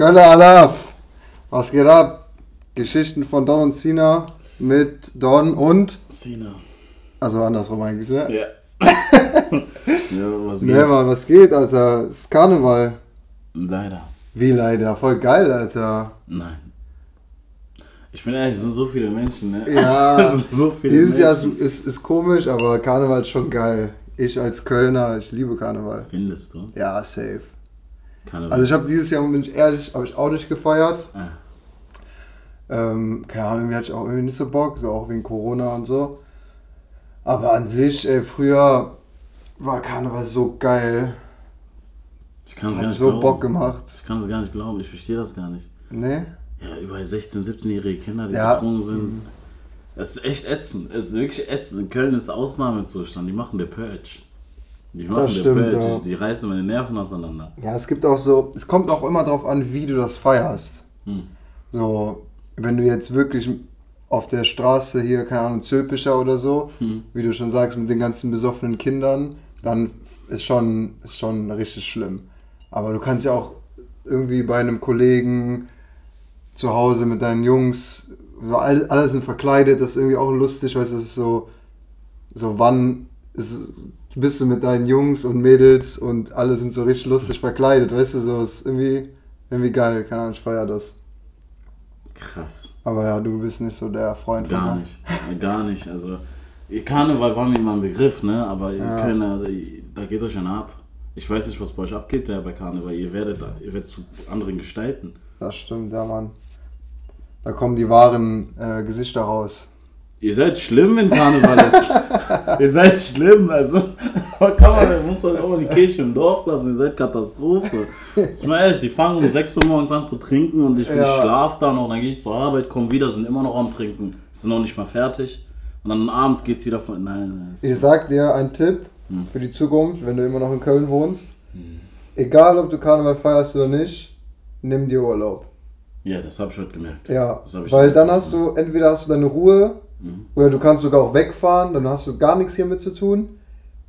Kölner Alaf. Was geht ab? Geschichten von Don und Sina mit Don und. Sina. Also andersrum eigentlich, ne? Ja. ja, was Ne, geht? Mann, was geht, Alter? Es ist Karneval. Leider. Wie leider? Voll geil, Alter. Nein. Ich bin ehrlich, es sind so viele Menschen, ne? Ja, Es sind so viele Dieses Jahr ist, Menschen. ist, ist komisch, aber Karneval ist schon geil. Ich als Kölner, ich liebe Karneval. Findest du? Ja, safe. Keine Also ich habe dieses Jahr, bin ich ehrlich, habe ich auch nicht gefeiert. Ah, Ähm, keine Ahnung, irgendwie hatte ich auch irgendwie nicht so Bock, so auch wegen Corona und so. Aber an sich, ey, früher war Karneval so geil. ich kann es gar Hat nicht so glauben. Bock gemacht. Ich kann es gar nicht glauben, ich verstehe das gar nicht. Ne? Ja, überall 16-, 17-jährige Kinder, die Ja. betrunken sind. Es ist echt ätzend. Es ist wirklich ätzend. In Köln ist Ausnahmezustand. Die machen der Purge. Die machen der stimmt, ja. Die reißen meine Nerven auseinander. Ja, es gibt auch so, es kommt auch immer darauf an, wie du das feierst. Hm. So, wenn du jetzt wirklich auf der Straße hier, keine Ahnung, Zöpischer oder so, Hm. wie du schon sagst, mit den ganzen besoffenen Kindern, dann ist schon, ist schon richtig schlimm. Aber du kannst ja auch irgendwie bei einem Kollegen zu Hause mit deinen Jungs, so alle, alle sind verkleidet, das ist irgendwie auch lustig, du, das ist so, so wann ist, bist du mit deinen Jungs und Mädels und alle sind so richtig lustig verkleidet, weißt du, so ist irgendwie, irgendwie geil, keine Ahnung, ich feier das. Krass. Aber ja, du bist nicht so der Freund von Gar nicht. Gar nicht. Also, Karneval war mir mal ein Begriff, ne? Aber ihr Ja. Kölner, da, geht euch einer ab. Ich weiß nicht, was bei euch abgeht ja, bei Karneval. Ihr werdet, ihr werdet zu anderen Gestalten. Das stimmt, ja, Mann. Da kommen die wahren äh, Gesichter raus. Ihr seid schlimm, wenn Karneval ist. ihr seid schlimm, also kann man, muss man auch mal die Kirche im Dorf lassen. Ihr seid Katastrophe. Ist mal ehrlich, die fangen um 6 Uhr morgens an zu trinken und ich, Ja. schlaf da noch, dann gehe ich zur Arbeit, komme wieder, sind immer noch am Trinken, sind noch nicht mal fertig. Und dann abends geht's wieder von. Nein, nein. Ich sag dir einen Tipp Hm. für die Zukunft, wenn du immer noch in Köln wohnst. Egal, ob du Karneval feierst oder nicht, nimm dir Urlaub. Ja, das habe ich heute gemerkt. Ja, weil dann hast du, entweder hast du deine Ruhe Mhm. oder du kannst sogar auch wegfahren, dann hast du gar nichts hier mit zu tun.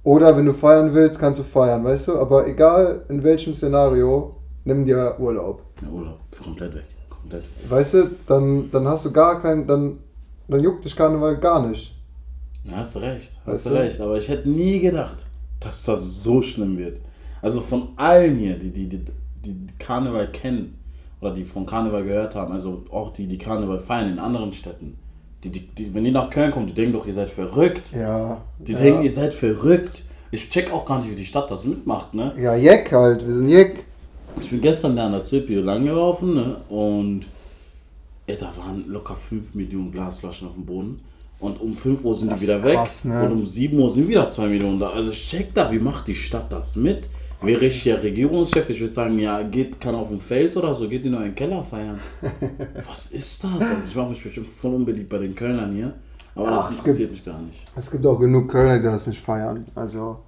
Oder wenn du feiern willst, kannst du feiern, weißt du? Aber egal in welchem Szenario, nimm dir Urlaub. Ja, Urlaub, komplett weg. Komplett weg. Weißt du, dann, dann hast du gar keinen, dann, dann juckt dich Karneval gar nicht. Ja, hast du recht, hast Weißt du du? recht. Aber ich hätte nie gedacht, dass das so schlimm wird. Also von allen hier, die, die, die, die Karneval kennen oder die von Karneval gehört haben, also auch die, die Karneval feiern in anderen Städten. Die, die, die, wenn die nach Köln kommen, die denken doch, ihr seid verrückt. Ja. Die ja. denken, ihr seid verrückt. Ich check auch gar nicht, wie die Stadt das mitmacht, ne? Ja, Jeck halt, wir sind Jeck. Ich bin gestern da an der Zöpi langgelaufen, ne? Und ey, da waren locker 5 Millionen Glasflaschen auf dem Boden. Und um 5 Uhr sind Das die wieder ist weg. krass, ne? Und um 7 Uhr sind wieder 2 Millionen da. Also ich check da, wie macht die Stadt das mit? Wäre ich hier Regierungschef, ich würde sagen, ja, geht, kann auf dem Feld oder so, geht in euren Keller feiern. Was ist das? Also ich mache mich bestimmt voll unbeliebt bei den Kölnern hier. Aber Ach, das es interessiert mich gar nicht. Es gibt auch genug Kölner, die das nicht feiern. Also,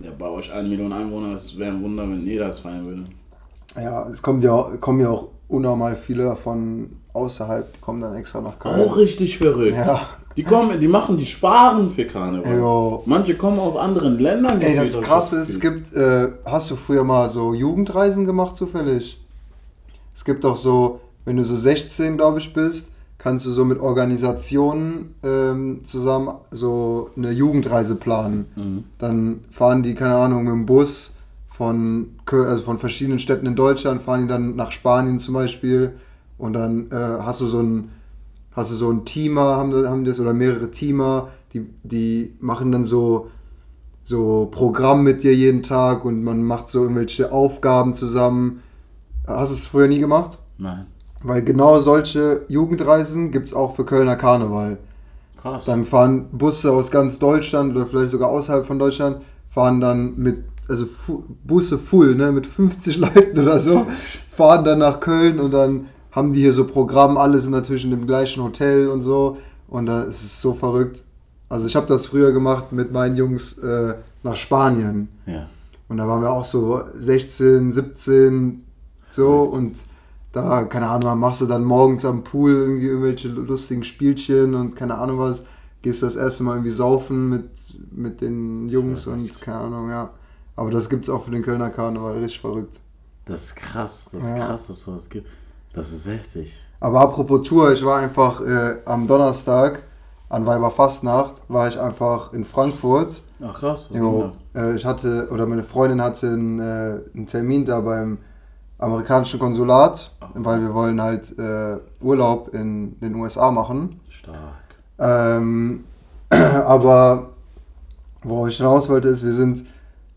Ja, bei euch 1 Million Einwohner, es wäre ein Wunder, wenn jeder es feiern würde. ja, es kommt ja, kommen ja auch unnormal viele von außerhalb, die kommen dann extra nach Köln. Auch richtig verrückt. Ja. Die kommen, die machen, die sparen für Karneval. Jo. Manche kommen aus anderen Ländern. Ey, das Krasse ist, es gibt, äh, hast du früher mal so Jugendreisen gemacht zufällig? Es gibt auch so, wenn du so 16, glaube ich, bist, kannst du so mit Organisationen ähm, zusammen so eine Jugendreise planen. Mhm. Dann fahren die, keine Ahnung, mit dem Bus von, also von verschiedenen Städten in Deutschland, fahren die dann nach Spanien zum Beispiel und dann äh, hast du so ein, hast du so ein Teamer, haben, haben das, oder mehrere Teamer, die, die machen dann so, so Programm mit dir jeden Tag und man macht so irgendwelche Aufgaben zusammen. Hast du es früher nie gemacht? Nein. Weil genau solche Jugendreisen gibt es auch für Kölner Karneval. Krass. Dann fahren Busse aus ganz Deutschland oder vielleicht sogar außerhalb von Deutschland, fahren dann mit, also Busse full, ne, mit 50 Leuten oder so, fahren dann nach Köln und dann haben die hier so Programm, alle sind natürlich in dem gleichen Hotel und so und da ist es so verrückt. Also ich habe das früher gemacht mit meinen Jungs äh, nach Spanien ja. und da waren wir auch so 16, 17 so Verrückt. und da, keine Ahnung, machst du dann morgens am Pool irgendwie irgendwelche lustigen Spielchen und keine Ahnung was, gehst das erste Mal irgendwie saufen mit, mit den Jungs Verrückt. und keine Ahnung, ja. Aber das gibt's auch für den Kölner Karneval, richtig verrückt. Das ist krass. Das ist Ja. krass, dass es sowas gibt. Das ist heftig. Aber apropos Tour, ich war einfach äh, am Donnerstag an Weiberfastnacht, war ich einfach in Frankfurt. Ach krass. Was Jo, äh, ich hatte, oder meine Freundin hatte einen, äh, einen Termin da beim amerikanischen Konsulat, weil wir wollen halt äh, Urlaub in den USA machen. Stark. Ähm, aber worauf ich hinaus wollte, ist, wir sind,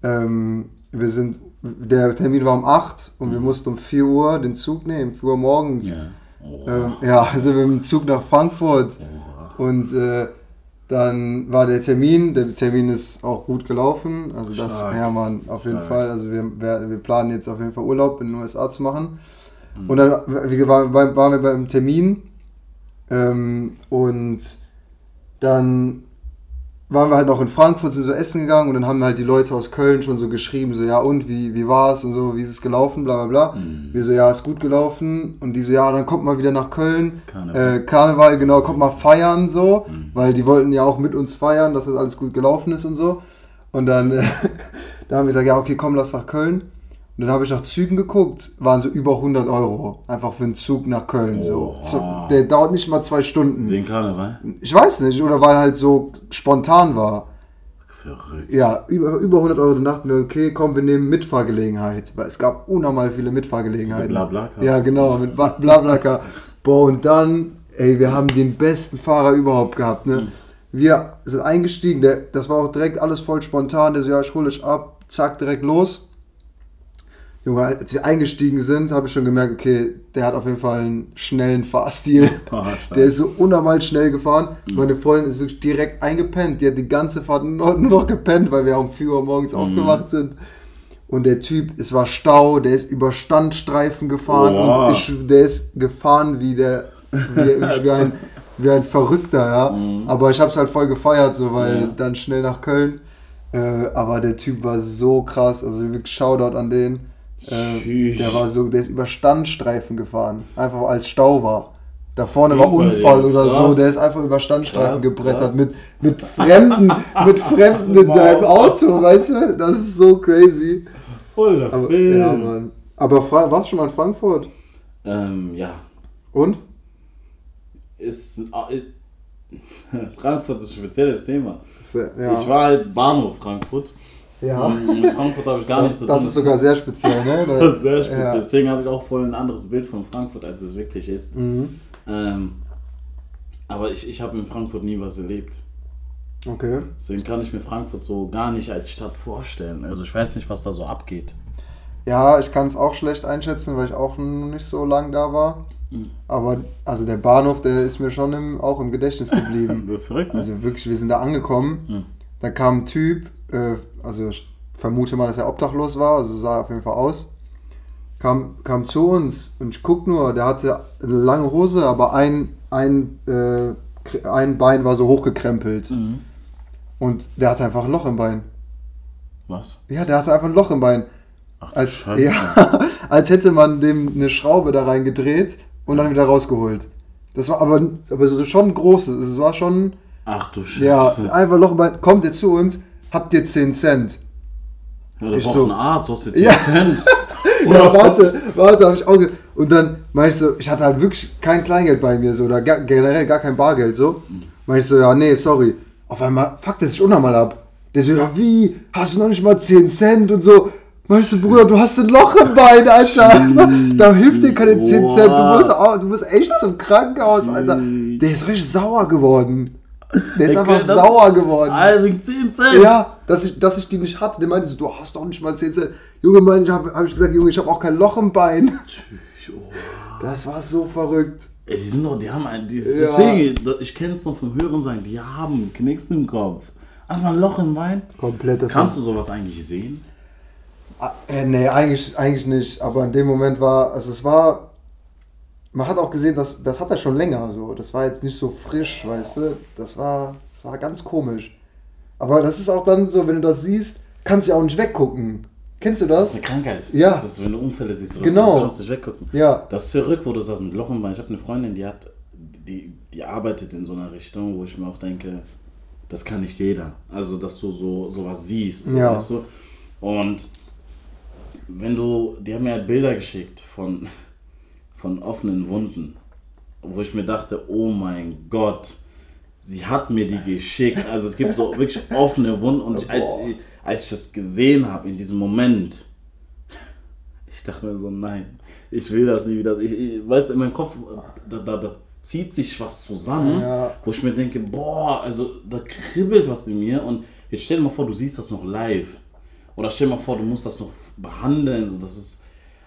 ähm, wir sind, der Termin war um 8 und wir mussten um 4 Uhr den Zug nehmen, 4 Uhr morgens. Ja. Oh. Ähm, ja, sind wir mit dem Zug nach Frankfurt Oh. und äh, dann war der Termin, der Termin ist auch gut gelaufen, also das, Stark. ja man, auf jeden Stark. Fall, also wir, wir, planen jetzt auf jeden Fall Urlaub in den USA zu machen. Mhm. Und dann waren, waren wir beim Termin ähm, und dann waren wir halt noch in Frankfurt, sind so essen gegangen und dann haben halt die Leute aus Köln schon so geschrieben, so ja und, wie, wie war es und so, wie ist es gelaufen, bla bla bla. Mhm. Wir so, ja, ist gut gelaufen und die so, ja, dann kommt mal wieder nach Köln. Karneval. Äh, Karneval, genau, kommt mal feiern so, Mhm. weil die wollten ja auch mit uns feiern, dass das alles gut gelaufen ist und so. Und dann, äh, da haben wir gesagt, ja, okay, komm, lass nach Köln. Und dann habe ich nach Zügen geguckt, waren so über 100 Euro. Einfach für einen Zug nach Köln. So. Oha. Der dauert nicht mal zwei Stunden. Wegen Karneval? Ich weiß nicht, oder weil halt so spontan war. Verrückt. Ja, über, über 100 Euro. Dann dachten wir, okay, komm, wir nehmen Mitfahrgelegenheit. Weil es gab unnormal viele Mitfahrgelegenheiten. Diese Blablacar. Ja, genau, mit Bla- Blablacar. Boah, und dann, ey, wir haben den besten Fahrer überhaupt gehabt, ne? Wir sind eingestiegen, der, das war auch direkt alles voll spontan. Der so, ja, ich hole dich ab, zack, direkt los. Junge, als wir eingestiegen sind, habe ich schon gemerkt, okay, der hat auf jeden Fall einen schnellen Fahrstil. Ah, stark. Der ist so unnormal schnell gefahren. Meine Freundin ist wirklich direkt eingepennt. Die hat die ganze Fahrt nur, nur noch gepennt, weil wir um 4 Uhr morgens aufgewacht sind. Und der Typ, es war Stau, der ist über Standstreifen gefahren Boah. und ich, der ist gefahren wie der wie, wie, ein, wie ein Verrückter, ja. Aber ich habe es halt voll gefeiert, so weil Ja. dann schnell nach Köln. Äh, aber der Typ war so krass, also wirklich Shoutout an den. Äh, der war so, der ist über Standstreifen gefahren, einfach als Stau war. Da vorne war Unfall ey, oder so, der ist einfach über Standstreifen Krass, gebrettert krass. mit, mit Fremden, mit Fremden in seinem Auto, weißt du? Das ist so crazy. Voll der Aber, Film. ja, Mann. Aber warst du schon mal in Frankfurt? Ähm, ja. Und? Ist, ah, ist Frankfurt ist ein spezielles Thema. Ja. Ich war halt Bahnhof Frankfurt. Ja. Mit Frankfurt habe ich gar nichts zu tun. das ist sogar sehr speziell, ne? Das ist sehr speziell. Ja. Deswegen habe ich auch voll ein anderes Bild von Frankfurt, als es wirklich ist. Mhm. Ähm, aber ich, ich habe in Frankfurt nie was erlebt. Okay. Deswegen kann ich mir Frankfurt so gar nicht als Stadt vorstellen. Also ich weiß nicht, was da so abgeht. Ja, ich kann es auch schlecht einschätzen, weil ich auch noch nicht so lang da war. Mhm. Aber also der Bahnhof, der ist mir schon im, auch im Gedächtnis geblieben. Das ist verrückt, ne? Also wirklich, wir sind da angekommen. Mhm. Da kam ein Typ, äh, also ich vermute mal, dass er obdachlos war, also sah auf jeden Fall aus. Kam, kam zu uns und ich guck nur, der hatte eine lange Hose, aber ein, ein, äh, ein Bein war so hochgekrempelt. Mhm. Und der hatte einfach ein Loch im Bein. Was? Ja, der hatte einfach ein Loch im Bein. Ach Als, Scheiße. ja, als hätte man dem eine Schraube da reingedreht und dann wieder rausgeholt. Das war aber, aber so schon groß. Es war schon, Ach du Scheiße. ja, einfach Loch im Bein. Kommt ihr zu uns, habt ihr 10 Cent. Ja, da ich braucht so- ein Arzt, du hast Ja. 10 Cent. Ja, Oder was? warte, warte, hab ich auch Und dann meinte ich so, ich hatte halt wirklich kein Kleingeld bei mir so, oder gar, generell gar kein Bargeld so. Meinte ich so, ja, nee, sorry. Auf einmal fuckt er sich unnormal ab. Der so, ja, wie? Hast du noch nicht mal 10 Cent und so? Meinst du, Bruder, du hast ein Loch im Bein, Alter. Da hilft dir keine 10 Cent. Du musst, du musst echt zum Krankenhaus, Alter. Der ist richtig sauer geworden. Der ist einfach sauer geworden. Alter, wegen 10 Cent. Ja, dass ich, dass ich die nicht hatte. Der meinte so, du hast doch nicht mal 10 Cent. Junge, Mann, ich habe hab ich gesagt, Junge, ich habe auch kein Loch im Bein. Tschüss, oh. Das war so verrückt. Ey, die sind doch, die haben ein, die, Ja. deswegen, ich kenne es noch vom Hören sein, die haben Knicks im Kopf. Einfach ein Loch im Wein. Komplett. Das Kannst du sowas eigentlich sehen? war, äh, nee, eigentlich, eigentlich nicht. Aber in dem Moment war, also es war, man hat auch gesehen, dass, das hat er schon länger so. Das war jetzt nicht so frisch, weißt du. Das war, das war ganz komisch. Aber das ist auch dann so, wenn du das siehst, kannst du ja auch nicht weggucken. Kennst du Das das? ist eine Krankheit. Ja. Das ist, wenn du Unfälle siehst oder Genau. so, du kannst nicht weggucken. Ja. Das ist verrückt, wo du sagst, mit Loch im Bein. Ich habe eine Freundin, die hat, die, die arbeitet in so einer Richtung, wo ich mir auch denke, das kann nicht jeder. Also, dass du so sowas siehst, so, Ja. weißt du? Und wenn du, die haben mir halt Bilder geschickt von, von offenen Wunden, wo ich mir dachte, oh mein Gott, sie hat mir die geschickt. Also es gibt so wirklich offene Wunden und ich, als, als ich das gesehen habe in diesem Moment, ich dachte mir so, nein, ich will das nie wieder. Ich, ich weißt du, in meinem Kopf, da, da, da zieht sich was zusammen, Ja. wo ich mir denke, boah, also da kribbelt was in mir und jetzt stell dir mal vor, du siehst das noch live. Oder stell dir mal vor, du musst das noch behandeln. So, das ist,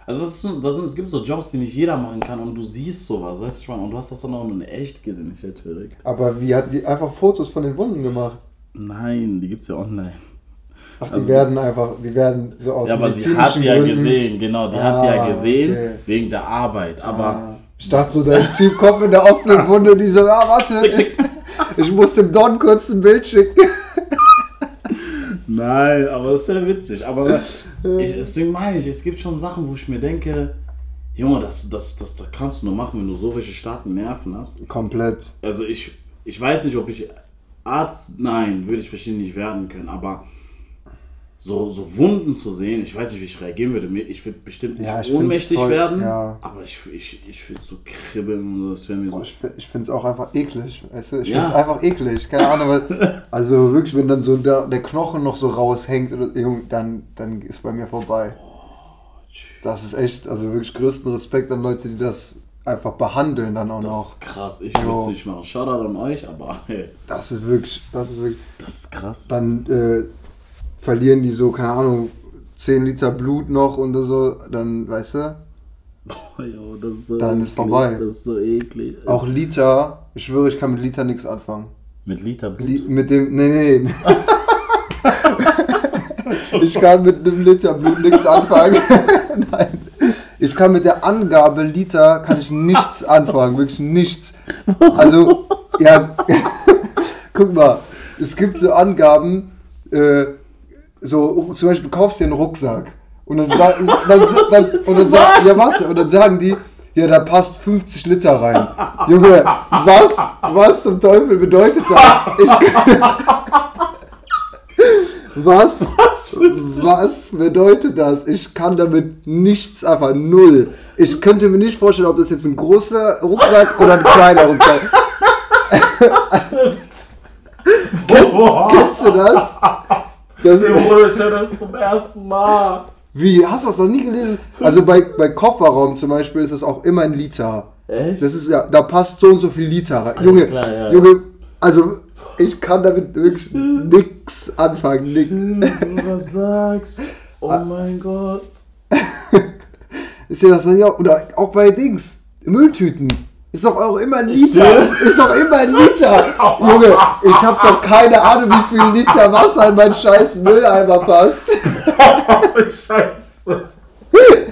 also das ist, das sind, es gibt so Jobs, die nicht jeder machen kann und du siehst sowas, weißt du, ich meine, und du hast das dann auch in echt gesehen. Ich werde verrückt. Aber wie hat die einfach Fotos von den Wunden gemacht? Nein, die gibt's ja online. Ach, die Also- werden einfach, die werden so aus Ja, aber sie hat die ja gesehen, genau, die hat die ja Ah, gesehen okay. wegen der Arbeit. Aber Ah. Ich dachte so, der Typ kommt mit der offenen Wunde, die so, ah, warte, ich muss dem Don kurz ein Bild schicken. Nein, aber das ist ja witzig. Aber ich, deswegen meine ich, es gibt schon Sachen, wo ich mir denke, Junge, das, das, das, das kannst du nur machen, wenn du so welche starken Nerven hast. Komplett. Also ich, ich weiß nicht, ob ich Arzt, nein, würde ich wahrscheinlich nicht werden können, aber so, so Wunden zu sehen, ich weiß nicht, wie ich reagieren würde. Ich würde bestimmt nicht Ja, ohnmächtig voll- werden, ja. aber ich, ich, ich würde so kribbeln und das wäre mir so. Boah, ich fi- ich finde es auch einfach eklig. Weißt du? Ich Ja. finde es einfach eklig. Keine Ahnung. Was, also wirklich, wenn dann so der, der Knochen noch so raushängt, dann, dann ist bei mir vorbei. Das ist echt, also wirklich größten Respekt an Leute, die das einfach behandeln dann auch Das noch. ist krass. Ich würde es nicht machen. Shoutout an euch, aber hey, Das ist wirklich, das ist wirklich. das ist krass. Dann äh, verlieren die so, keine Ahnung, 10 Liter Blut noch und so, dann, weißt du? Oh, jo, das ist so Dann ist eklig. vorbei. Das ist so eklig. Auch Liter, ich schwöre, ich kann mit Liter nichts anfangen. mit Liter Blut. Li mit dem, nee, nee, nee. ich kann mit einem Liter Blut nichts anfangen. Nein. Ich kann mit der Angabe Liter kann ich nichts anfangen, wirklich nichts. Also, ja, guck mal, es gibt so Angaben, äh, so zum Beispiel, du kaufst dir einen Rucksack und dann, sa- dann, dann, und dann sa- ja, warte, und dann sagen die, ja, da passt 50 Liter rein. Junge, was, was zum Teufel bedeutet das? Ich, was, was bedeutet das? Ich kann damit nichts, einfach null. Ich könnte mir nicht vorstellen, ob das jetzt ein großer Rucksack oder ein kleiner Rucksack. Boah, Kennst du das? Das Bruder, ich höre das zum ersten Mal. wie, hast du das noch nie gelesen? Also bei, bei Kofferraum zum Beispiel ist das auch immer ein Liter. Echt? Das ist ja, da passt so und so viel Liter rein. Junge, klar, ja. Junge, also ich kann damit wirklich nix anfangen. Nix. Was sagst. Oh Ah. mein Gott. Ist dir das dann ja, oder auch bei Dings, Mülltüten. Ist doch auch immer ein Liter. Ist doch immer ein Liter. Junge, ich habe doch keine Ahnung, wie viel Liter Wasser in meinen scheiß Mülleimer passt. Scheiße.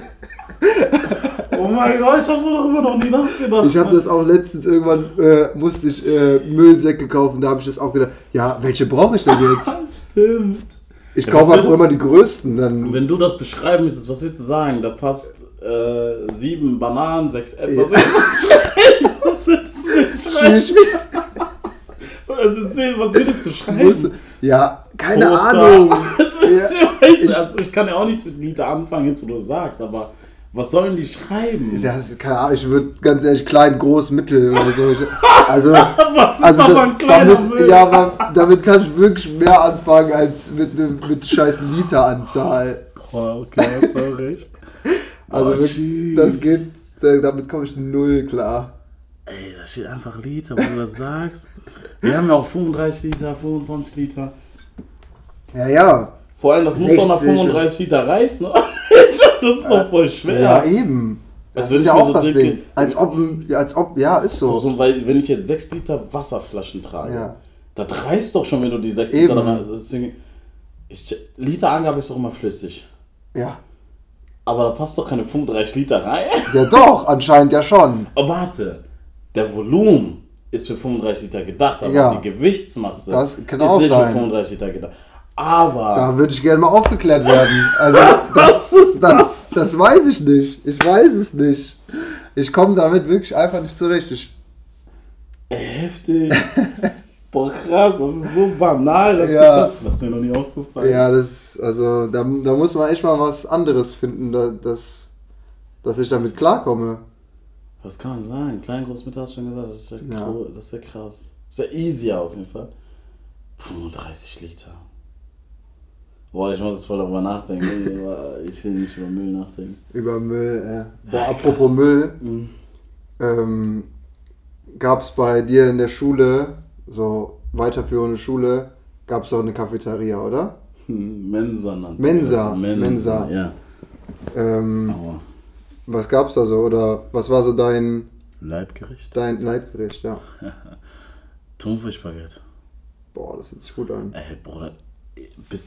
Oh mein Gott, ich hab so darüber noch nie nachgedacht. Ich habe das auch letztens irgendwann, äh, musste ich äh, Müllsäcke kaufen, da habe ich das auch gedacht, ja, welche brauche ich denn jetzt? Stimmt. Ich Ja, kaufe einfach immer die größten, dann Wenn du das beschreiben müsstest, was willst du sagen? Da passt äh, sieben Bananen, sechs Äpfel. Was willst du schreiben? Was willst du schreiben? Was, willst du schreiben? Ja, keine Toaster. Ahnung. Ja, ich, weiß, also ich kann ja auch nichts mit Liter anfangen, jetzt wo du das sagst, aber was sollen die schreiben? Das keine Ahnung, ich würde ganz ehrlich klein, groß, mittel oder so. Ich, also, was ist also aber ein kleiner damit, Müll? ja, aber damit kann ich wirklich mehr anfangen als mit, ne, mit scheiß Literanzahl. Boah, okay, hast auch recht. Also Oh, wirklich, das geht, da- damit komme ich null klar. Ey, da steht einfach Liter, wo du das sagst. Wir haben ja auch 35 Liter, 25 Liter. Ja, ja. Vor allem, das muss doch nach 60. 35 Liter reißen. Das ist doch voll schwer. Ja, eben. Das Also ist ja auch so das denke- Ding. Als ob, ja, als ob, ja, ist So, so. weil wenn ich jetzt 6 Liter Wasserflaschen trage, Ja. das reißt doch schon, wenn du die 6 Eben. Liter rein. Deswegen, ich, Literangabe ist doch immer flüssig. Ja. Aber da passt doch keine 35 Liter rein. Ja, doch, anscheinend ja schon. Aber warte, der Volumen ist für 35 Liter gedacht, aber Ja. die Gewichtsmasse Das kann ist auch nicht sein. für 35 Liter gedacht. Aber Da würde ich gerne mal aufgeklärt werden. Also, was ist Das, das weiß ich nicht. Ich weiß es nicht. Ich komme damit wirklich einfach nicht zurecht. Ich, heftig. Boah, krass, das ist so banal, dass Ja. das, das ist mir noch nie aufgefallen. Ja, das, also, da, da muss man echt mal was anderes finden, da, dass, dass ich damit klarkomme. Was kann sagen? Klein, groß, mit hast du schon gesagt, das ist ja, Ja. das ist ja krass. Das ist ja easier auf jeden Fall. 35 Liter. Boah, ich muss jetzt voll darüber nachdenken. aber ich will nicht über Müll nachdenken. Über Müll, äh. Boah, apropos Müll, Mhm. ähm, gab es bei dir in der Schule, so weiterführende Schule, gab es auch eine Cafeteria, oder? Mensa nannte Mensa, das. Mensa. Ja. Ähm, Aber was gab's da so? Oder was war so dein, Leibgericht? dein Leibgericht, ja? Thunfischbaguette. Boah, das hört sich gut an. Ey, Bruder,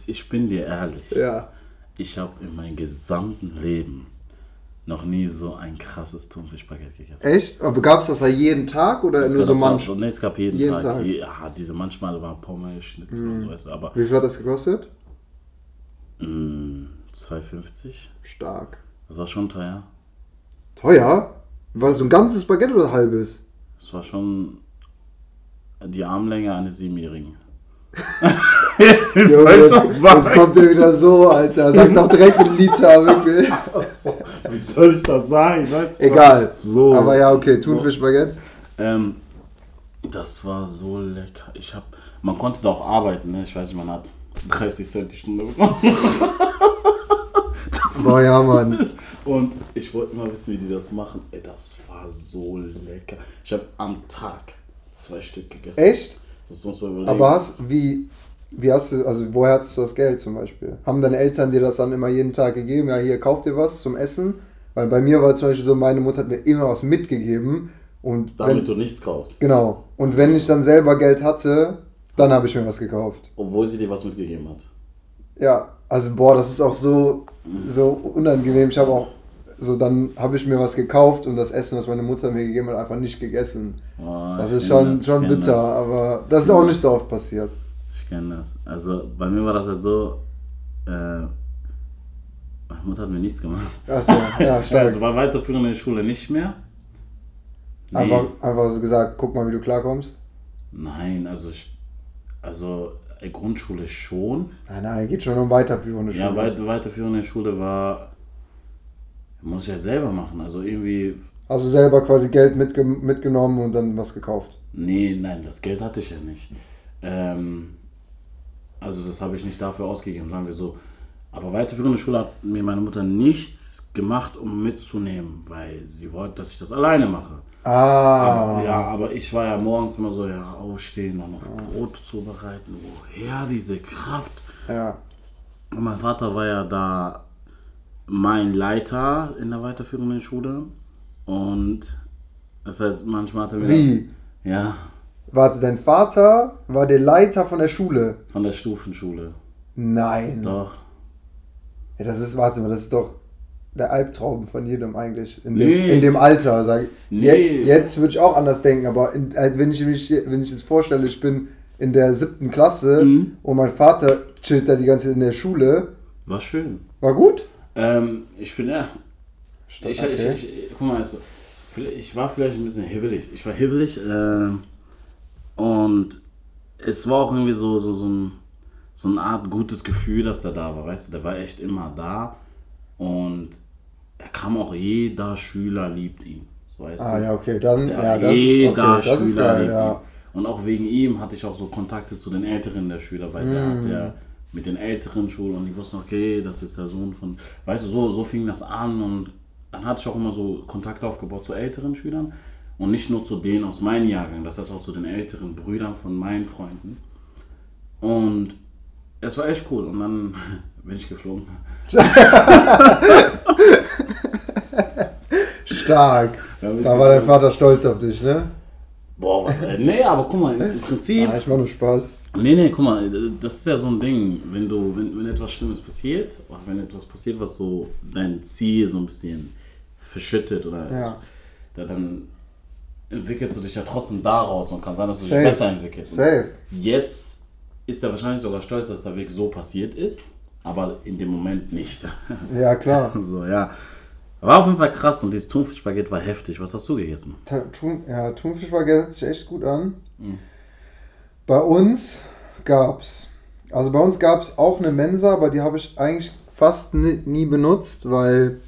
ich bin dir ehrlich. Ja. Ich habe in meinem gesamten Leben noch nie so ein krasses Thunfischbaguette gegessen. Echt? Aber gab's das da jeden Tag oder Es nur gab- so das war- manch? Nee, es gab jeden, jeden Tag. Tag. Mhm. Ja, diese manchmal waren Pommes, Schnitzel und so, weißt du, aber Wie viel hat das gekostet? mh, 2,50. Stark. Das war schon teuer. Teuer? War das so ein ganzes Baguette oder ein halbes? Das war schon die Armlänge eines Siebenjährigen. Wie Junge, soll ich jetzt, das jetzt kommt der wieder so, Alter. Sag doch direkt einen Liter, wirklich. Wie soll ich das sagen? Ich weiß es Egal. So. Aber ja, okay, So. Thunfischbaguette. Ähm, das war so lecker. Ich hab, man konnte da auch arbeiten, ne? Ich weiß nicht, man hat 30 Cent die Stunde bekommen. das, Boah, ja, Mann. und ich wollte mal wissen, wie die das machen. Ey, das war so lecker. Ich habe am Tag zwei Stück gegessen. Echt? Das muss man überlegen. Aber hast, wie, wie hast du, also woher hattest du das Geld zum Beispiel? Haben deine Eltern dir das dann immer jeden Tag gegeben? Ja, hier, kauf dir was zum Essen? Weil bei mir war zum Beispiel so, meine Mutter hat mir immer was mitgegeben. Und Damit wenn, du nichts kaufst. genau. Und wenn ich dann selber Geld hatte, dann habe ich mir was gekauft. Obwohl sie dir was mitgegeben hat. Ja, also boah, das ist auch so, so unangenehm. Ich habe auch, so dann habe ich mir was gekauft und das Essen, was meine Mutter mir gegeben hat, einfach nicht gegessen. Oh, Das ist schon, das, schon bitter, Das. aber das ist auch nicht so oft passiert. Ich kenne das. Also bei mir war das halt so, äh, meine Mutter hat mir nichts gemacht. Achso, ja, stark. Also bei weiterführender Schule nicht mehr. Nee. Einfach, einfach so gesagt, guck mal, wie du klarkommst. Nein, also ich, also äh, Grundschule schon. Nein, nein, geht schon um weiterführende Schule. Ja, weit, weiterführende Schule war, muss ich ja selber machen. Also irgendwie, Hast du selber quasi Geld mitge mitgenommen und dann was gekauft? nee, nein, das Geld hatte ich ja nicht. Ähm, also das habe ich nicht dafür ausgegeben, sagen wir so. Aber weiterführende Schule hat mir meine Mutter nichts gemacht, um mitzunehmen, weil sie wollte, dass ich das alleine mache. Ah. Aber, ja, aber ich war ja morgens immer so, ja, aufstehen, dann noch Brot zubereiten. Woher diese Kraft? Ja. Und mein Vater war ja da mein Leiter in der weiterführenden Schule. Und das heißt, manchmal hat er mir. Wie? Ja, Warte, dein Vater war der Leiter von der Schule? von der Stufenschule. Nein. Doch. Ja, das ist, warte mal, das ist doch der Albtraum von jedem eigentlich. In, Nee. dem, in dem Alter, sag ich. Nee. Je, jetzt würde ich auch anders denken, aber in, halt, wenn, ich mich, wenn ich jetzt vorstelle, ich bin in der siebten Klasse Mhm. und mein Vater chillt da die ganze Zeit in der Schule, War schön. war gut? Ähm, ich bin ja. Ich, ich, Okay. ich, ich, guck mal, also, ich war vielleicht ein bisschen hibbelig. Ich war hibbelig ähm, und es war auch irgendwie so, so, so, ein, so eine Art gutes Gefühl, dass er da war. Weißt du, der war echt immer da und er kam auch, jeder Schüler liebt ihn. So, weißt Ah du? ja, okay, dann, Der, ja, das, jeder okay, das ist Schüler geil, liebt ja. ihn. Und auch wegen ihm hatte ich auch so Kontakte zu den Älteren der Schüler, weil der Mm. hat ja mit den älteren Schulen und die wussten, okay, das ist der Sohn von, weißt du, so, so fing das an und dann hatte ich auch immer so Kontakte aufgebaut zu älteren Schülern und nicht nur zu denen aus meinem Jahrgang, das heißt auch zu den älteren Brüdern von meinen Freunden. Und es war echt cool und dann bin ich geflogen. Stark. Ich Da war dein. Vater stolz auf dich, ne? Boah, was, äh, nee, aber guck mal, im Prinzip, Ah, ich mach nur Spaß. Nee, nee, guck mal, das ist ja so ein Ding, wenn du, wenn, wenn etwas Schlimmes passiert, oder wenn etwas passiert, was so dein Ziel so ein bisschen verschüttet oder Ja. da, dann entwickelst du dich ja trotzdem daraus und kann sein, dass du Safe. dich besser entwickelst. Safe. Jetzt ist er wahrscheinlich sogar stolz, dass der Weg so passiert ist, aber in dem Moment nicht. Ja, klar. so, ja. War auf jeden Fall krass und dieses Thunfischbaguette war heftig. Was hast du gegessen? Ta- Thun, ja, Thunfischbaguette hört sich echt gut an. Mhm. Bei uns gab's, also bei uns gab's auch eine Mensa, aber die habe ich eigentlich fast nie, nie benutzt, weil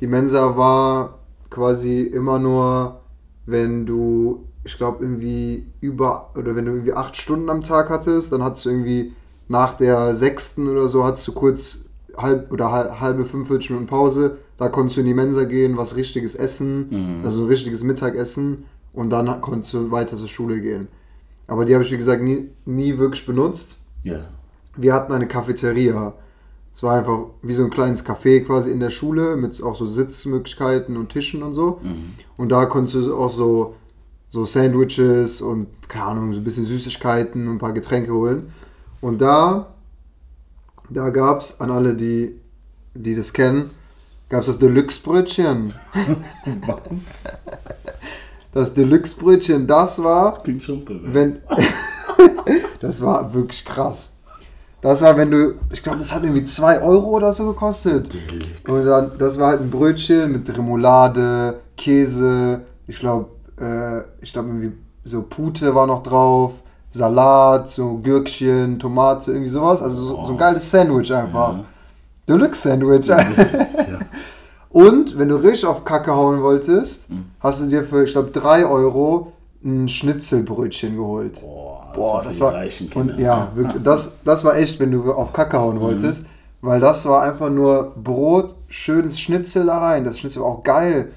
die Mensa war quasi immer nur, wenn du, ich glaube irgendwie über, oder wenn du irgendwie acht Stunden am Tag hattest, dann hattest du irgendwie nach der sechsten oder so, hattest du kurz halb oder hal- halbe 45 Minuten Pause, da konntest du in die Mensa gehen, was richtiges essen, Mhm. also ein richtiges Mittagessen und dann konntest du weiter zur Schule gehen. Aber die habe ich, wie gesagt, nie, nie wirklich benutzt. Ja. Wir hatten eine Cafeteria. Es war einfach wie so ein kleines Café quasi in der Schule mit auch so Sitzmöglichkeiten und Tischen und so. Mhm. Und da konntest du auch so, so Sandwiches und, keine Ahnung, so ein bisschen Süßigkeiten und ein paar Getränke holen. Und da, da gab es an alle, die, die das kennen, gab es das Deluxe-Brötchen. Was? Das Deluxe-Brötchen, das war, Klingt schon pervers. wenn. das war wirklich krass. Das war, wenn du, ich glaube, das hat irgendwie 2 Euro oder so gekostet. Und Deluxe. dann, das war halt ein Brötchen mit Remoulade, Käse, ich glaube, äh, ich glaube irgendwie so Pute war noch drauf, Salat, so Gürkchen, Tomate, irgendwie sowas. Also so, so ein geiles Sandwich einfach. Ja. Deluxe-Sandwich. ja. Und wenn du richtig auf Kacke hauen wolltest, Mhm. hast du dir für, ich glaube, 3 Euro ein Schnitzelbrötchen geholt. Boah, das Boah, war das war. reichen. Und ja, wirklich, das, das war echt, wenn du auf Kacke hauen wolltest. Mhm. Weil das war einfach nur Brot, schönes Schnitzel da rein. Das Schnitzel war auch geil.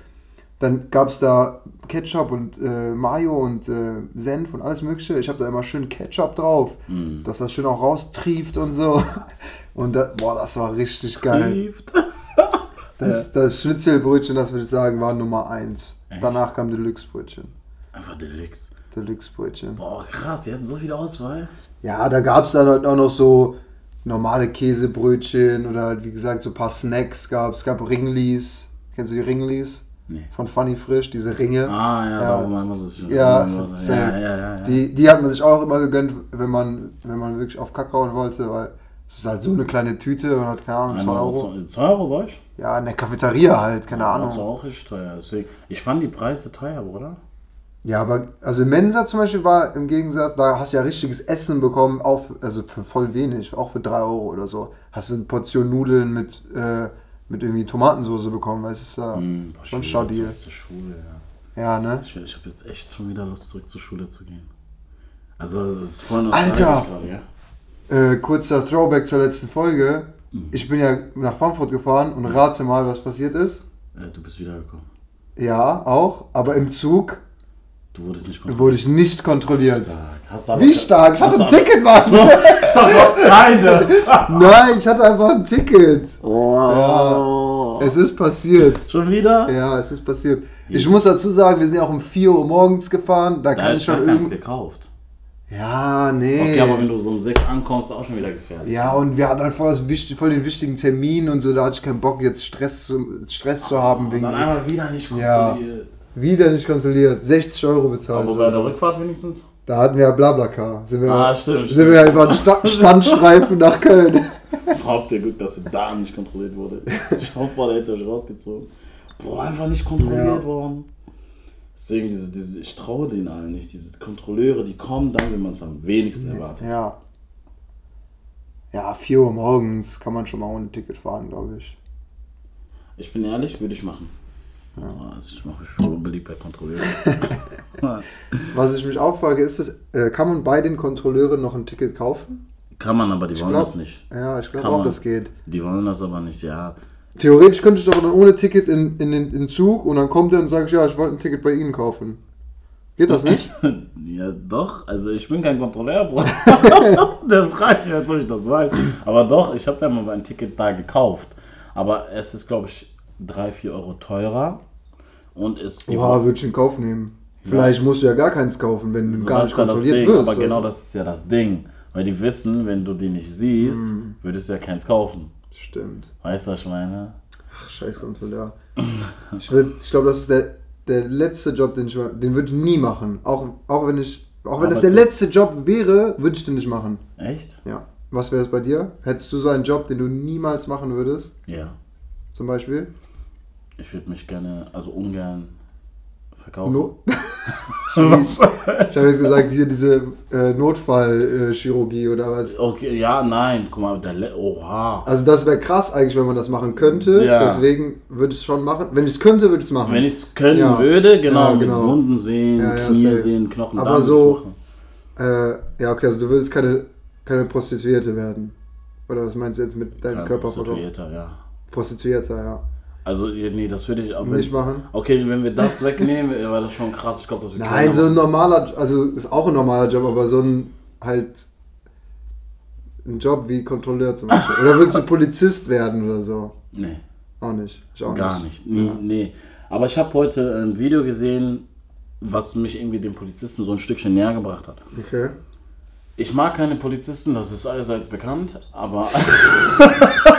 Dann gab es da Ketchup und äh, Mayo und äh, Senf und alles Mögliche. Ich habe da immer schön Ketchup drauf, Mhm. dass das schön auch raustrieft und so. Und da, boah, das war richtig geil. Das, das Schnitzelbrötchen, das würde ich sagen, war Nummer 1. Echt? Danach kam Deluxe-Brötchen. Einfach Deluxe. Deluxe-Brötchen. Boah, krass, die hatten so viel Auswahl. Ja, da gab es dann halt auch noch so normale Käsebrötchen oder halt, wie gesagt, so ein paar Snacks gab es. gab Ringlis. Kennst du die Ringlis? Nee. Von Funny Frisch, diese Ringe. Ah, ja, Ja. wo man immer so schön. Ja, ja, ja, ja. Die, die hat man sich auch immer gegönnt, wenn man, wenn man wirklich auf Kack hauen wollte, weil es ist halt so eine kleine Tüte und hat, keine Ahnung, 2 Einmal Euro. 2 Euro bei euch? Ja, in der Cafeteria halt, keine Das Ahnung. war auch richtig teuer. Deswegen, ich fand die Preise teuer, Bruder. Ja, aber also Mensa zum Beispiel war im Gegensatz, da hast du ja richtiges Essen bekommen, auch für, also für voll wenig, auch für 3 Euro oder so. Hast du eine Portion Nudeln mit, äh, mit irgendwie Tomatensauce bekommen, weißt du, ist ja Hm, boah, schon stabil. zur Schule, ja. Ja, ne? Ich, ich habe jetzt echt schon wieder Lust, zurück zur Schule zu gehen. Also, das ist voll Alter! gerade, ja. Äh, kurzer Throwback zur letzten Folge. Mhm. Ich bin ja nach Frankfurt gefahren und rate mal, was passiert ist. Äh, Du bist wiedergekommen. Ja, auch, aber im Zug Du wurdest nicht kontrolliert. wurde ich nicht kontrolliert. Stark. Wie stark? Ich hatte ein Ticket, was? So, ich Gott, keine. Nein, ich hatte einfach ein Ticket. Oh. Es ist passiert. Schon wieder? Ja, es ist passiert. Ich muss dazu sagen, wir sind ja auch um 4 Uhr morgens gefahren. Da Da kann ich schon irgendwie. gekauft. Ja, nee. Okay, aber wenn du so um 6 ankommst, ist auch schon wieder gefährlich. ja, und wir hatten halt voll, das, voll den wichtigen Termin und so. Da hatte ich keinen Bock, jetzt Stress zu, Stress zu haben. Und Wegen dann einmal wieder nicht Ja. Wieder nicht kontrolliert. 60 Euro bezahlt. Aber bei der Rückfahrt wenigstens? Da hatten wir ja Blablacar. Sind wir, Ah, stimmt, sind wir ja über den Sta Standstreifen nach Köln. Habt ihr Glück, dass ihr da nicht kontrolliert wurde. Ich hoffe, da hätte euch rausgezogen. Boah, einfach nicht kontrolliert Ja. worden. Deswegen, diese, diese, ich traue denen allen nicht. Diese Kontrolleure, die kommen dann, wenn man es am wenigsten erwartet. Ja. Ja, 4 Uhr morgens kann man schon mal ohne Ticket fahren, glaube ich. Ich bin ehrlich, würde ich machen. Also ich mache mich voll unbeliebt bei Kontrolleuren. Was ich mich auch frage, ist es, äh, kann man bei den Kontrolleuren noch ein Ticket kaufen? Kann man, aber die wollen glaub- das nicht. Ja, ich glaube auch, man. das geht. Die wollen das aber nicht, ja. Theoretisch könnte ich doch dann ohne Ticket in, in den in den Zug und dann kommt er und sagt, ja, ich wollte ein Ticket bei Ihnen kaufen. Geht das nicht? Ja, doch. Also ich bin kein Kontrolleur, Bruder. Der fragt mich, als ob ich das weiß. Aber doch, ich habe ja mal mein Ticket da gekauft. Aber es ist, glaube ich, 3, 4 Euro teurer. Und ist die Oha, würde ich in Kauf nehmen. Vielleicht musst du ja gar keins kaufen, wenn du so, gar das nicht ja kontrolliert Ding. wirst. Aber genau also. das ist ja das Ding. Weil die wissen, wenn du die nicht siehst, Mhm. würdest du ja keins kaufen. Stimmt. Weißt du, was ich meine? Ach, scheiß Kontrolleur. ich würd- ich glaube, das ist der, der letzte Job, den ich den würde ich nie machen. Auch, auch wenn ich, auch wenn Aber das der letzte Job wäre, würde ich den nicht machen. Echt? Ja. Was wäre es bei dir? Hättest du so einen Job, den du niemals machen würdest, Ja. zum Beispiel? Ich würde mich gerne, also ungern Verkaufen. No Was? ich habe jetzt gesagt, hier diese äh, Notfallchirurgie oder was. Okay, ja, nein. Guck mal, der Le Oha. Also das wäre krass eigentlich, wenn man das machen könnte. Ja. Deswegen würde ich es schon machen. Wenn ich es könnte, würde ich es machen. Wenn ich es können Ja. würde, genau, Ja, genau. mit Wunden sehen, Knie sehen, Knochen, Aber so-. Äh, ja, okay, also du würdest keine, keine Prostituierte werden. Oder was meinst du jetzt mit deinem Ja, Körper? Prostituierter, ja. Prostituierter, ja. Also, ja, nee, das würde ich auch Nicht machen? Okay, wenn wir das wegnehmen, wäre das schon krass. Ich glaube, das Nein, so ein normaler, also ist auch ein normaler Job, aber so ein halt ein Job wie Kontrolleur zum Beispiel. Oder willst du Polizist werden oder so? Nee, Auch nicht. Ich auch gar nicht. Nie, Nee. Aber ich habe heute ein Video gesehen, was mich irgendwie dem Polizisten so ein Stückchen näher gebracht hat. Okay. Ich mag keine Polizisten, das ist allseits bekannt, aber.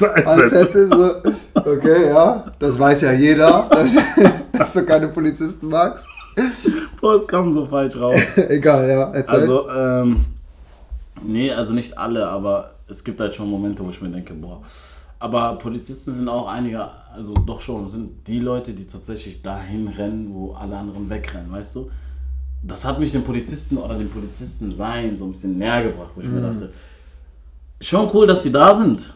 Hätte so, okay, ja, das weiß ja jeder, dass, dass du keine Polizisten magst. Boah, es kam so falsch raus. Egal, ja, erzähl. Also, ähm, nee, also nicht alle, aber es gibt halt schon Momente, wo ich mir denke, boah. Aber Polizisten sind auch einige, also doch schon, sind die Leute, die tatsächlich dahin rennen, wo alle anderen wegrennen, weißt du? Das hat mich dem Polizisten oder dem Polizisten sein so ein bisschen näher gebracht, wo ich Mhm. mir dachte, schon cool, dass die da sind.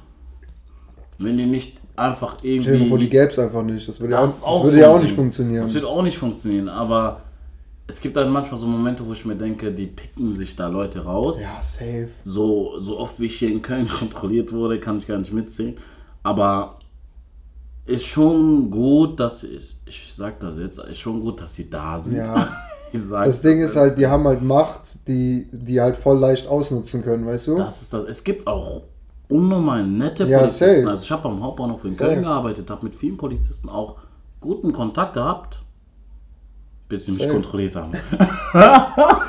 Wenn die nicht einfach Stell dir die irgendwie. gäbe es einfach nicht. Das würde, ja auch, Das das würde so ja auch nicht funktionieren. Das wird auch nicht funktionieren, aber es gibt dann manchmal so Momente, wo ich mir denke, die picken sich da Leute raus. ja, safe. So, so oft wie ich hier in Köln kontrolliert wurde, kann ich gar nicht mitzählen. Aber ist schon gut, dass ich, ich sag das jetzt, ist schon gut, dass sie da sind. Ja. ich sag Das Ding ist halt, die haben halt Macht, die, die halt voll leicht ausnutzen können, weißt du? Das ist das. Es gibt auch unnormal nette Ja, Polizisten. safe. Also ich habe am Hauptbahnhof in Safe. Köln gearbeitet, habe mit vielen Polizisten auch guten Kontakt gehabt, bis sie mich Safe. kontrolliert haben.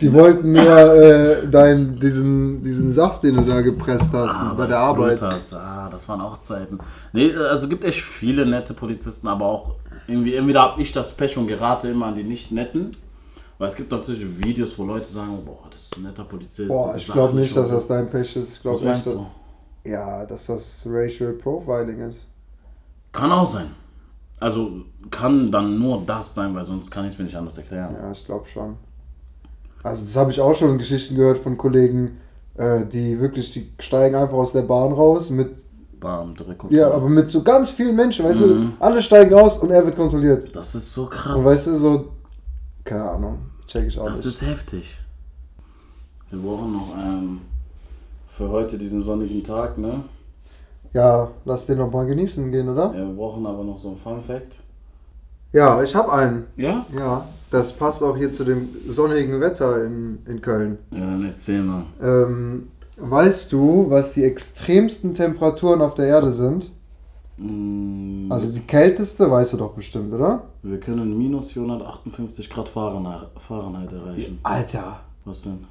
Die wollten nur äh, dein, diesen, diesen Saft, den du da gepresst hast bei der Arbeit. Frutas, ah, das waren auch Zeiten. Nee, also gibt echt viele nette Polizisten, aber auch irgendwie, entweder habe ich das Pech und gerate immer an die nicht netten. Weil es gibt natürlich Videos, wo Leute sagen, boah, das ist ein netter Polizist. Boah, ich glaube nicht, dass das dein Pech ist. Ich glaube meinst echt, du? dass, ja, dass das Racial Profiling ist. Kann auch sein. Also kann dann nur das sein, weil sonst kann ich es mir nicht anders erklären. Ja, ich glaube schon. Also das habe ich auch schon in Geschichten gehört von Kollegen, äh, die wirklich, die steigen einfach aus der Bahn raus mit, Bam, direkt ja, aber mit so ganz vielen Menschen, weißt Mhm. du, alle steigen aus und er wird kontrolliert. Das ist so krass. Und weißt du, so, keine Ahnung, check ich auch das nicht. ist heftig. Wir brauchen noch ähm, für heute diesen sonnigen Tag, ne? Ja, lass den noch mal genießen gehen, oder? Ja, wir brauchen aber noch so einen Fun Fact. Ja, ich habe einen. Ja? Ja, das passt auch hier zu dem sonnigen Wetter in, in Köln. Ja, dann erzähl mal. Ähm, weißt du, was die extremsten Temperaturen auf der Erde sind? Mm, Also die kälteste weißt du doch bestimmt, oder? wir können minus 458 Grad Fahrenheit, erreichen. Alter, Was denn?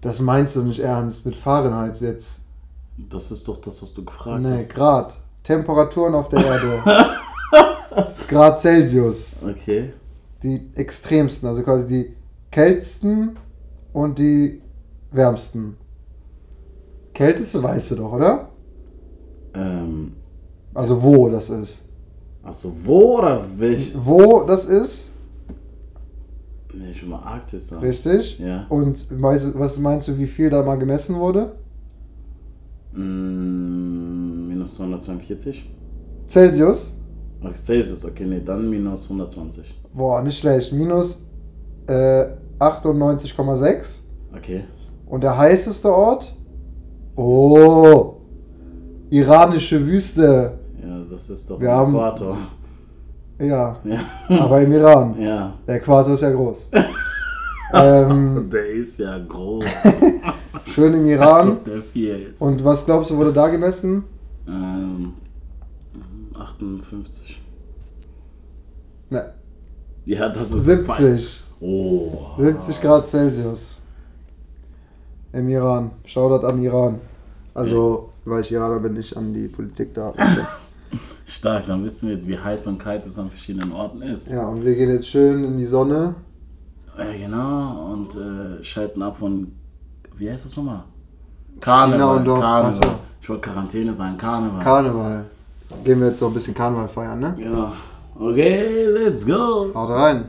das meinst du nicht ernst mit Fahrenheit jetzt. Das ist doch das, was du gefragt Nee, hast. Grad. Temperaturen auf der Erde. Grad Celsius. Okay. Die extremsten, also quasi die kältesten und die wärmsten. Kälteste weißt du doch, oder? Ähm, Also wo das ist. achso, wo oder welch? Wo das ist, Nee, ich will mal Arktis sagen. richtig. Ja. Und weißt, was meinst du, wie viel da mal gemessen wurde? Mm, minus 242? Celsius? Ach, Celsius, okay, nee, dann minus 120. Boah, nicht schlecht. Minus äh, 98,6. Okay. Und der heißeste Ort? Oh, iranische Wüste. Das ist doch Wir ein haben- Äquator. Ja, Ja. aber im Iran. ja. Der Äquator ist ja groß. ähm, Der ist ja groß. schön im Iran. Und was glaubst du, wurde da gemessen? ähm, 58. Ne, Ja, das ist 70. Oh. 70 Grad Celsius. Im Iran. Shoutout an Iran. Also, weil ich Iraner bin, nicht an die Politik da. Stark, dann wissen wir jetzt, wie heiß und kalt es an verschiedenen Orten ist. ja, und wir gehen jetzt schön in die Sonne. Äh, genau, und äh, schalten ab von, wie heißt das nochmal? Karneval, und Karneval. so. Ich wollte Quarantäne sagen, Karneval. Karneval. gehen wir jetzt noch ein bisschen Karneval feiern, ne? Genau. Okay, let's go. Haut rein.